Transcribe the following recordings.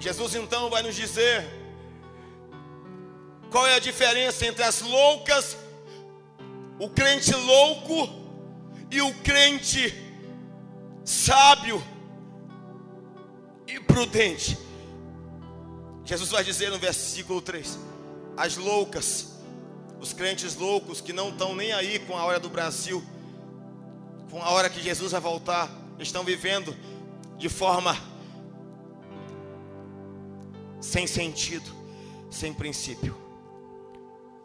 Jesus então vai nos dizer qual é a diferença entre as loucas, o crente louco e o crente sábio e prudente. Jesus vai dizer no versículo 3: as loucas, os crentes loucos que não estão nem aí com a hora do Brasil, com a hora que Jesus vai voltar, estão vivendo de forma sem sentido, sem princípio.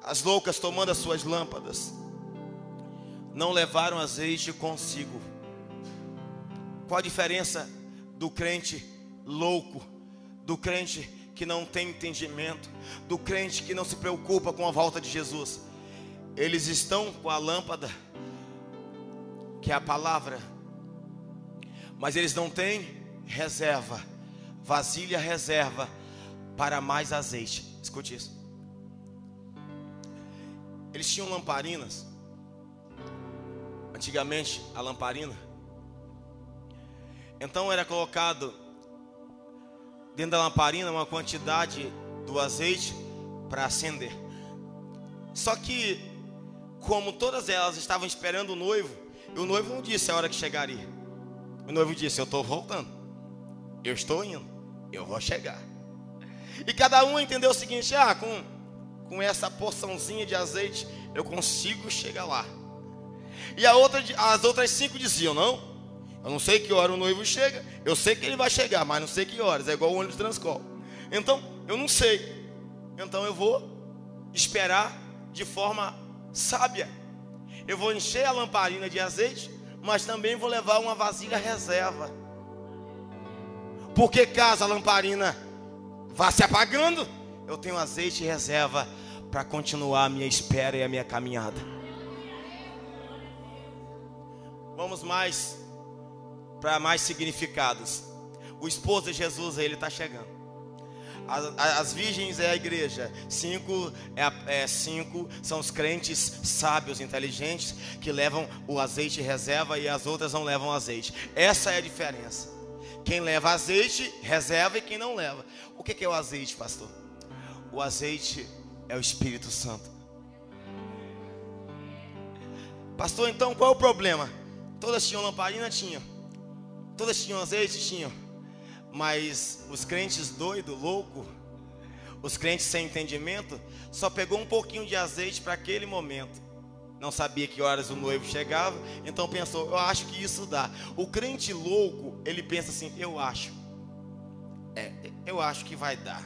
As loucas tomando as suas lâmpadas, não levaram azeite consigo. Qual a diferença do crente louco, do crente que não tem entendimento, do crente que não se preocupa com a volta de Jesus? Eles estão com a lâmpada, que é a palavra, mas eles não têm reserva, vasilha reserva para mais azeite. Escute isso. Eles tinham lamparinas. Antigamente, a lamparina. Então era colocado dentro da lamparina uma quantidade do azeite para acender. Só que, como todas elas estavam esperando o noivo, e o noivo não disse a hora que chegaria. O noivo disse: Eu estou voltando. Eu estou indo. Eu vou chegar. E cada um entendeu o seguinte: ah, com, com essa porçãozinha de azeite eu consigo chegar lá. E a outra, as outras cinco diziam: não, eu não sei que hora o noivo chega, eu sei que ele vai chegar, mas não sei que horas, é igual o ônibus Transcol. Então, eu não sei. Então eu vou esperar de forma sábia. Eu vou encher a lamparina de azeite, mas também vou levar uma vasilha reserva. Porque caso a lamparina vá se apagando, eu tenho azeite e reserva para continuar a minha espera e a minha caminhada. Vamos mais para mais significados. O esposo de Jesus, ele está chegando. As, as, virgens é a igreja. Cinco, é, é, cinco são os crentes sábios, inteligentes, que levam o azeite reserva e as outras não levam azeite. Essa é a diferença. Quem leva azeite, reserva, e quem não leva. O que é o azeite, pastor? O azeite é o Espírito Santo. Pastor, então qual é o problema? Todas tinham lamparina? Tinham. Todas tinham azeite? Tinham. Mas os crentes doidos, loucos, os crentes sem entendimento, só pegou um pouquinho de azeite para aquele momento não sabia que horas o noivo chegava, então pensou, eu acho que isso dá. O crente louco, ele pensa assim, eu acho. É, eu acho que vai dar.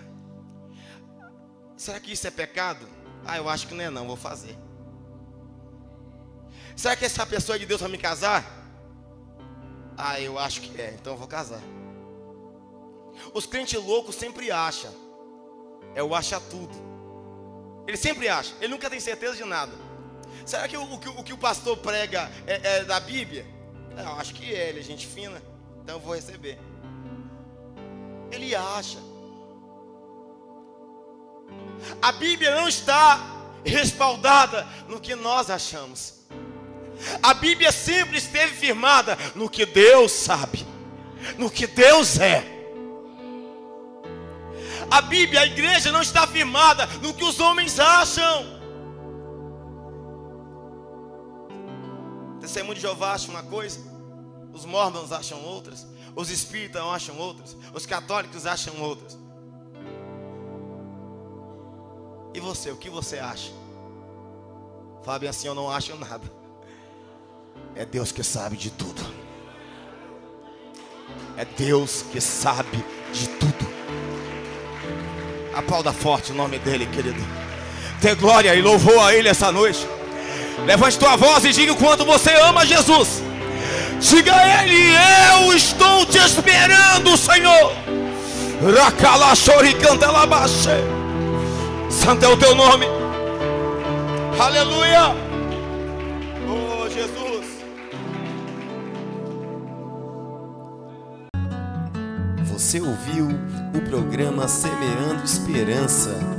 Será que isso é pecado? Ah, eu acho que não é não, vou fazer. Será que essa pessoa é de Deus para me casar? Ah, eu acho que é, então eu vou casar. Os crentes loucos sempre acham. É o acha tudo. Ele sempre acha, ele nunca tem certeza de nada. Será que o, o, o que o pastor prega é, é da Bíblia? Não, acho que é, ele é gente fina, então eu vou receber. Ele acha. A Bíblia não está respaldada no que nós achamos. A Bíblia sempre esteve firmada no que Deus sabe, no que Deus é. A Bíblia, a igreja não está firmada no que os homens acham. Testemunho de Jeová acha uma coisa, os mormons acham outras, os espíritas acham outras, os católicos acham outras. E você, o que você acha? Bem assim, eu não acho nada. É Deus que sabe de tudo. É Deus que sabe de tudo. Aplauda forte o nome dele, querido. Dê glória e louvor a ele essa noite. Levante tua voz e diga o quanto você ama Jesus. Diga a ele, eu estou te esperando, Senhor. Santo é o teu nome. Aleluia. Oh, Jesus. Você ouviu o programa Semeando Esperança